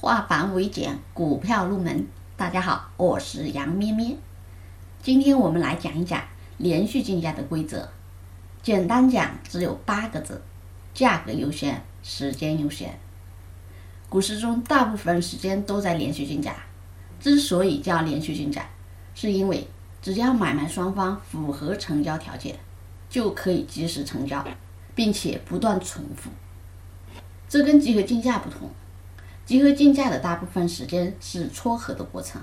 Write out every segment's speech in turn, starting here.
化繁为简，股票入门。大家好，我是杨咩咩。今天我们来讲一讲连续竞价的规则。简单讲，只有八个字：价格优先，时间优先。股市中大部分时间都在连续竞价。之所以叫连续竞价，是因为只要买卖双方符合成交条件，就可以及时成交，并且不断重复。这跟集合竞价不同。集合竞价的大部分时间是撮合的过程，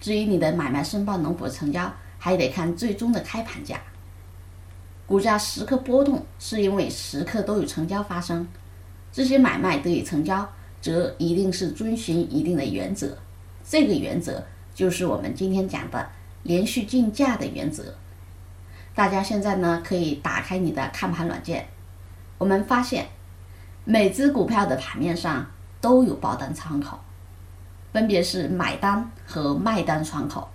至于你的买卖申报能否成交，还得看最终的开盘价。股价时刻波动，是因为时刻都有成交发生。这些买卖得以成交，则一定是遵循一定的原则。这个原则就是我们今天讲的连续竞价的原则。大家现在呢，可以打开你的看盘软件，我们发现每只股票的盘面上。都有报单窗口，分别是买单和卖单窗口。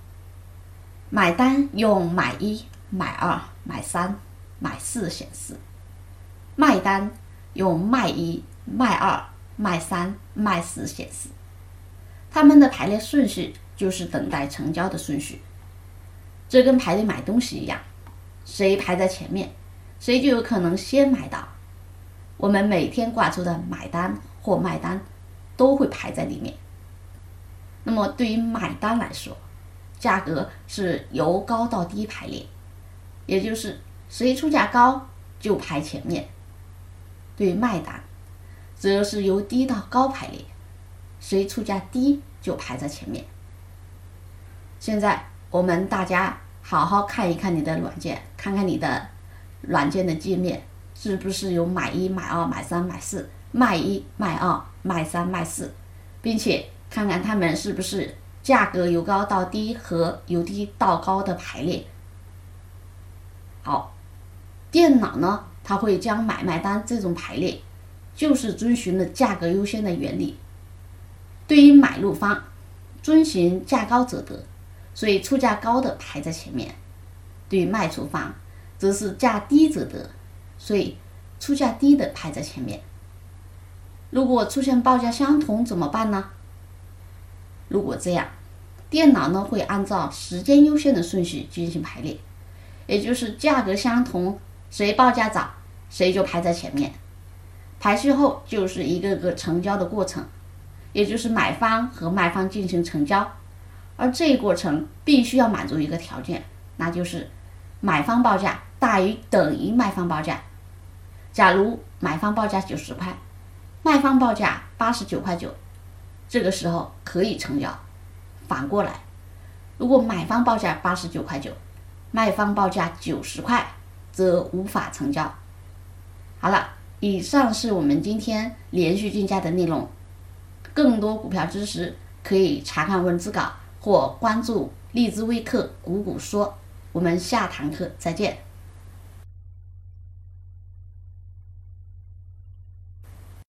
买单用买一、买二、买三、买四显示；卖单用卖一、卖二、卖三、卖四显示。它们的排列顺序就是等待成交的顺序。这跟排队买东西一样，谁排在前面，谁就有可能先买到。我们每天挂出的买单或卖单。都会排在里面。那么对于买单来说，价格是由高到低排列，也就是谁出价高就排前面；对于卖单，则是由低到高排列，谁出价低就排在前面。现在我们大家好好看一看你的软件，看看你的软件的界面是不是有买一、买二、买三、买四。卖一卖二卖三卖四，并且看看他们是不是价格由高到低和由低到高的排列。好，电脑呢，它会将买卖单这种排列，就是遵循了价格优先的原理。对于买入方，遵循价高者得，所以出价高的排在前面；对于卖出方，则是价低者得，所以出价低的排在前面。如果出现报价相同怎么办呢？如果这样，电脑呢会按照时间优先的顺序进行排列，也就是价格相同，谁报价早，谁就排在前面。排序后就是一个个成交的过程，也就是买方和卖方进行成交，而这一过程必须要满足一个条件，那就是买方报价大于等于卖方报价。假如买方报价九十块。卖方报价八十九块九，这个时候可以成交。反过来，如果买方报价八十九块九，卖方报价九十块，则无法成交。好了，以上是我们今天连续竞价的内容。更多股票知识可以查看文字稿或关注荔枝微课“股股说”。我们下堂课再见。